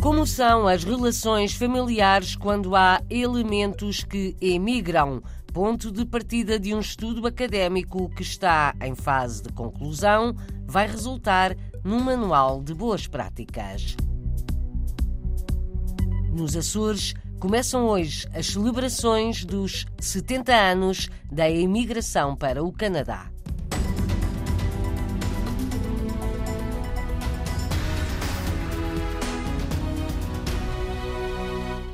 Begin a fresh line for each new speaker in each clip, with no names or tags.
Como são as relações familiares quando há elementos que emigram? Ponto de partida de um estudo académico que está em fase de conclusão, vai resultar num manual de boas práticas. Nos Açores, começam hoje as celebrações dos 70 anos da imigração para o Canadá.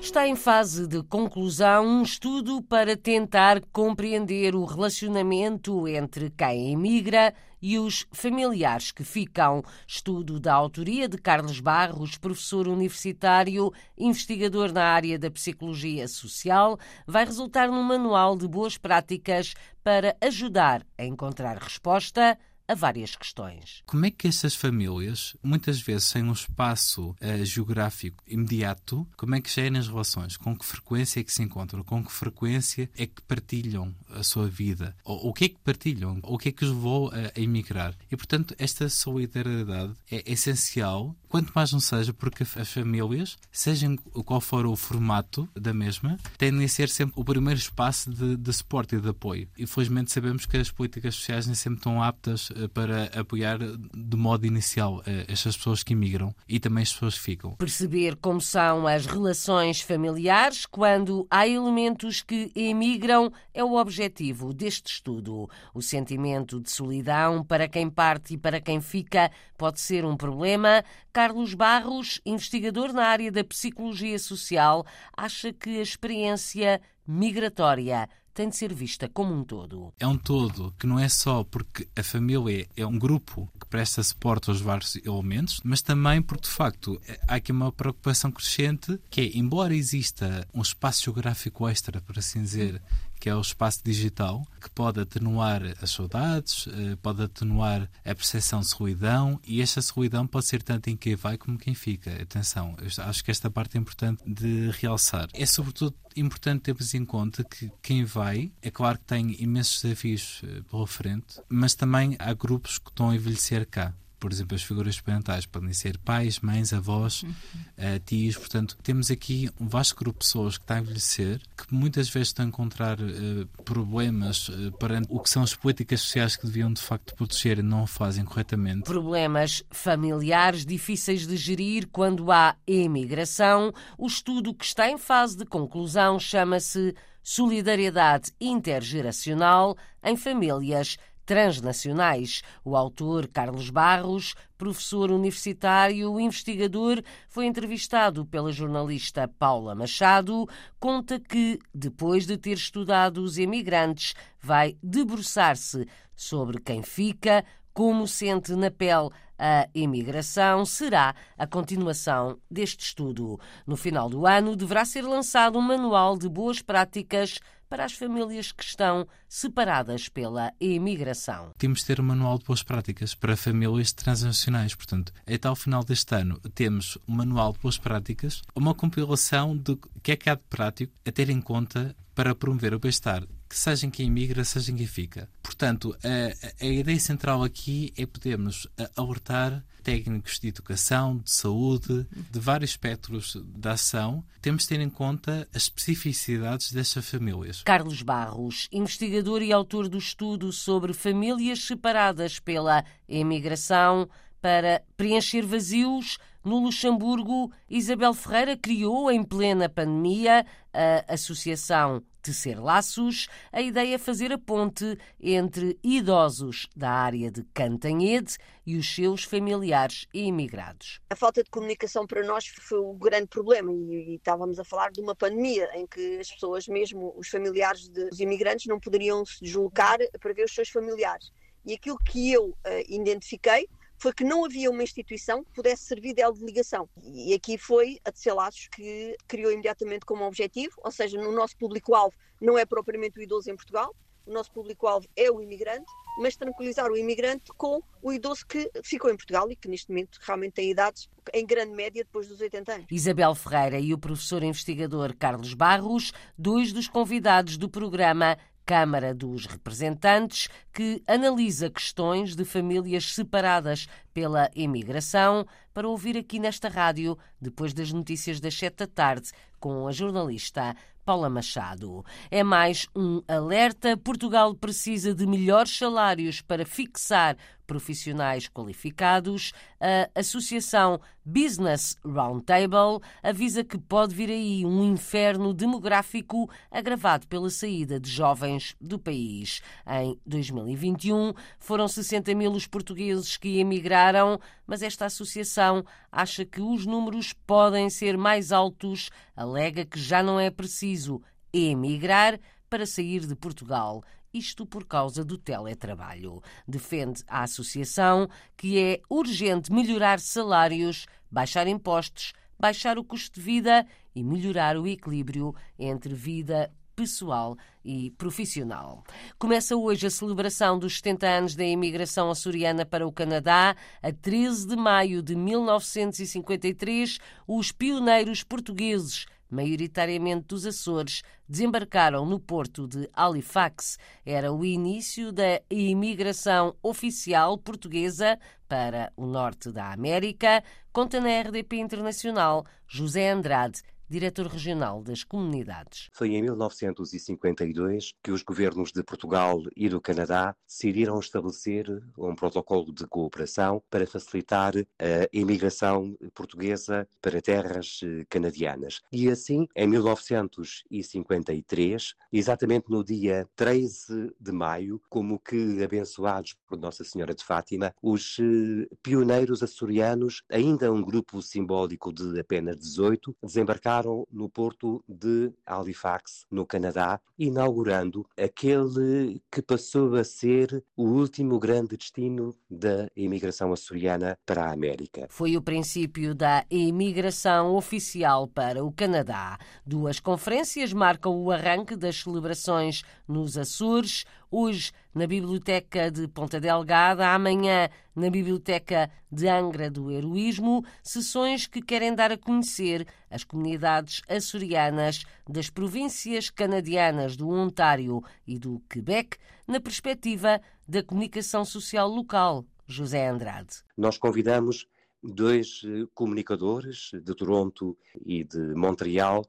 Está em fase de conclusão um estudo para tentar compreender o relacionamento entre quem emigra e os familiares que ficam. Estudo da autoria de Carlos Barros, professor universitário, investigador na área da psicologia social, vai resultar num manual de boas práticas para ajudar a encontrar resposta a várias questões.
Como é que estas famílias, muitas vezes sem um espaço uh, geográfico imediato, como é que gerem as relações? Com que frequência é que se encontram? Com que frequência é que partilham a sua vida? O, o que é que partilham? O que é que os levou a, a emigrar? E, portanto, esta solidariedade é essencial, quanto mais não seja, porque as famílias, seja qual for o formato da mesma, tendem a ser sempre o primeiro espaço de, de suporte e de apoio. Infelizmente, sabemos que as políticas sociais nem sempre estão aptas eh, para apoiar de modo inicial eh, estas pessoas que imigram e também as pessoas que ficam.
Perceber como são as relações familiares quando há elementos que emigram é o objetivo deste estudo. O sentimento de solidão para quem parte e para quem fica pode ser um problema. Carlos Barros, investigador na área da psicologia social, acha que a experiência migratória tem de ser vista como um todo.
É um todo que não é só porque a família é um grupo que presta suporte aos vários elementos, mas também porque, de facto, há aqui uma preocupação crescente que é, embora exista um espaço geográfico extra, por assim dizer, que é o espaço digital, que pode atenuar as saudades, eh, pode atenuar a percepção de solidão e esta solidão pode ser tanto em quem vai como quem fica. Atenção, acho que esta parte é importante de realçar. É sobretudo importante termos em conta que quem vai, é claro que tem imensos desafios eh, pela frente, mas também há grupos que estão a envelhecer cá por exemplo, as figuras parentais podem ser pais, mães, avós, uhum. uh, tios. Portanto, temos aqui um vasto grupo de pessoas que está a envelhecer, que muitas vezes estão a encontrar uh, problemas uh, perante o que são as políticas sociais que deviam de facto proteger e não o fazem corretamente.
Problemas familiares difíceis de gerir quando há emigração. O estudo que está em fase de conclusão chama-se Solidariedade Intergeracional em Famílias transnacionais. O autor Carlos Barros, professor universitário, investigador, foi entrevistado pela jornalista Paula Machado. Conta que, depois de ter estudado os emigrantes, vai debruçar-se sobre quem fica, como sente na pele a imigração será a continuação deste estudo. No final do ano, deverá ser lançado um manual de boas práticas para as famílias que estão separadas pela imigração.
Temos de ter um manual de boas práticas para famílias transnacionais. Portanto, até ao final deste ano, temos um manual de boas práticas, uma compilação do que é que há de prático a ter em conta para promover o bem-estar que seja quem imigra, seja quem fica. Portanto, a, a ideia central aqui é podermos alertar técnicos de educação, de saúde, de vários espectros da ação, temos de ter em conta as especificidades destas famílias.
Carlos Barros, investigador e autor do estudo sobre famílias separadas pela imigração para preencher vazios no Luxemburgo, Isabel Ferreira criou, em plena pandemia, a Associação Tecer Laços. A ideia é fazer a ponte entre idosos da área de Cantanhede e os seus familiares e imigrados.
A falta de comunicação para nós foi o grande problema e, e estávamos a falar de uma pandemia em que as pessoas, mesmo os familiares dos imigrantes, não poderiam se deslocar para ver os seus familiares. E aquilo que eu uh, identifiquei foi que não havia uma instituição que pudesse servir de de ligação. E aqui foi a Tecelaços que criou imediatamente como objetivo, ou seja, no nosso público-alvo não é propriamente o idoso em Portugal, o nosso público-alvo é o imigrante, mas tranquilizar o imigrante com o idoso que ficou em Portugal e que neste momento realmente tem idades em grande média depois dos 80 anos.
Isabel Ferreira e o professor investigador Carlos Barros, dois dos convidados do programa Câmara dos Representantes, que analisa questões de famílias separadas pela imigração para ouvir aqui nesta rádio, depois das notícias das sete da tarde, com a jornalista Paula Machado. É mais um alerta. Portugal precisa de melhores salários para fixar profissionais qualificados. A Associação Business Roundtable avisa que pode vir aí um inferno demográfico agravado pela saída de jovens do país. Em 2021 foram 60 mil os portugueses que emigraram, mas esta associação acha que os números podem ser mais altos. Alega que já não é preciso emigrar para sair de Portugal isto por causa do teletrabalho. Defende a associação que é urgente melhorar salários, baixar impostos, baixar o custo de vida e melhorar o equilíbrio entre vida pessoal e profissional. Começa hoje a celebração dos 70 anos da imigração açoriana para o Canadá. A 13 de maio de 1953, os pioneiros portugueses maioritariamente dos Açores, desembarcaram no porto de Halifax. Era o início da imigração oficial portuguesa para o norte da América, conta na RDP Internacional José Andrade, diretor regional das comunidades.
Foi em 1952 que os governos de Portugal e do Canadá decidiram estabelecer um protocolo de cooperação para facilitar a imigração portuguesa para terras eh, canadianas. E assim, em 1953, exatamente no dia 13 de maio, como que abençoados por Nossa Senhora de Fátima, os eh, pioneiros açorianos, ainda um grupo simbólico de apenas 18, desembarcaram no porto de Halifax, no Canadá, inaugurando aquele que passou a ser o último grande destino da imigração açoriana para a América.
Foi o princípio da imigração oficial para o Canadá. Duas conferências marcam o arranque das celebrações nos Açores, hoje na Biblioteca de Ponta Delgada, amanhã na Biblioteca de Angra do Heroísmo, sessões que querem dar a conhecer as comunidades açorianas das províncias canadianas do Ontário e do Quebec, na perspectiva da comunicação social local. José Andrade.
Nós convidamos dois eh, comunicadores de Toronto e de Montreal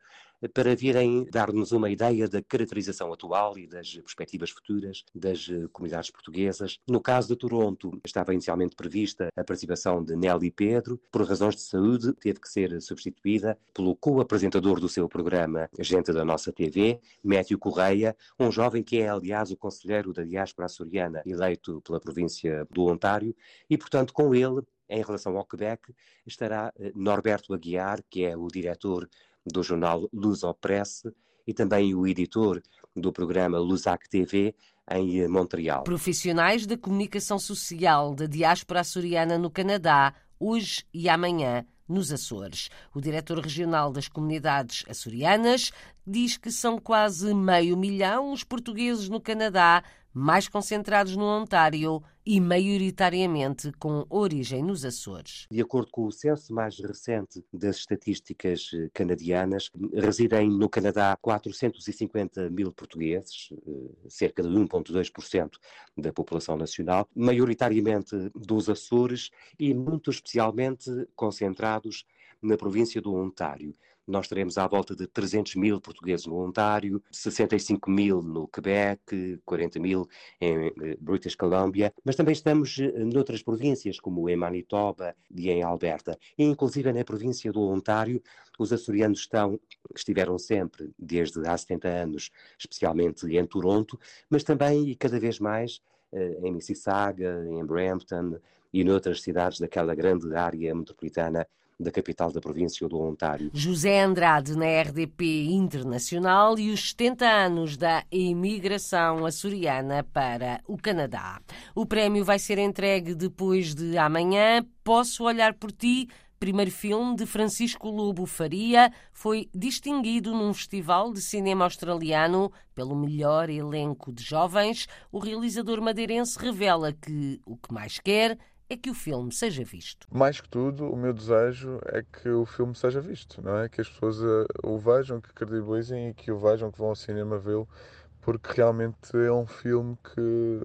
para virem dar-nos uma ideia da caracterização atual e das perspectivas futuras das eh, comunidades portuguesas. No caso de Toronto, estava inicialmente prevista a participação de Nelly Pedro, por razões de saúde, teve que ser substituída pelo co-apresentador do seu programa, Gente da Nossa TV, Métio Correia, um jovem que é, aliás, o conselheiro da diáspora açoriana, eleito pela província do Ontário, e, portanto, com ele em relação ao Quebec, estará eh, Norberto Aguiar, que é o diretor do jornal Lusopress e também o editor do programa Lusac TV em Montreal.
Profissionais da comunicação social da diáspora açoriana no Canadá, hoje e amanhã nos Açores. O diretor regional das comunidades açorianas diz que são quase meio milhão os portugueses no Canadá mais concentrados no Ontário e maioritariamente com origem nos Açores.
De acordo com o censo mais recente das estatísticas eh, canadianas, residem no Canadá 450 mil portugueses, eh, cerca de 1,2% da população nacional, maioritariamente dos Açores e muito especialmente concentrados na província do Ontário nós teremos à volta de 300 mil portugueses no Ontário, 65 mil no Quebec, 40 mil em eh, British Columbia, mas também estamos eh, noutras províncias, como em Manitoba e em Alberta, e inclusive na província do Ontário, os açorianos estão, estiveram sempre, desde há 70 anos, especialmente em Toronto, mas também e cada vez mais eh, em Mississauga, em Brampton e noutras cidades daquela grande área metropolitana da capital da província do Ontário.
José Andrade na RDP Internacional e os 70 anos da imigração açoriana para o Canadá. O prémio vai ser entregue depois de amanhã. Posso olhar por ti? primeiro filme de Francisco Lobo Faria, foi distinguido num festival de cinema australiano pelo melhor elenco de jovens. O realizador madeirense revela que o que mais quer é que o filme seja visto?
Mais que tudo, o meu desejo é que o filme seja visto, não é? Que as pessoas eh, o vejam, que credibilizem e que o vejam, que vão ao cinema vê-lo, porque realmente é um filme que,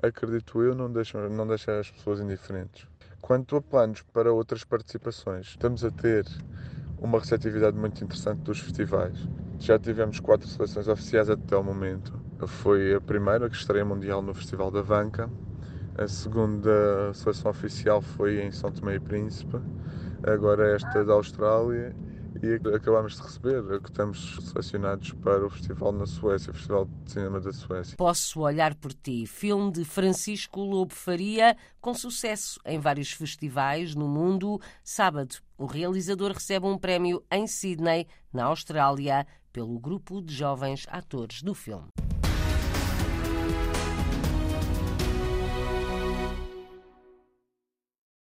acredito eu, não deixa, não deixa as pessoas indiferentes. Quanto a planos para outras participações, estamos a ter uma receptividade muito interessante dos festivais. Já tivemos quatro seleções oficiais até o momento. Foi a primeira que estreia mundial no Festival da Vanca. A segunda seleção oficial foi em São Tomé e Príncipe. Agora esta da Austrália e acabámos de receber que estamos selecionados para o festival na Suécia, o Festival de Cinema da Suécia.
Posso olhar por ti, filme de Francisco Lobo Faria, com sucesso em vários festivais no mundo. Sábado, o realizador recebe um prémio em Sydney, na Austrália, pelo grupo de jovens atores do filme.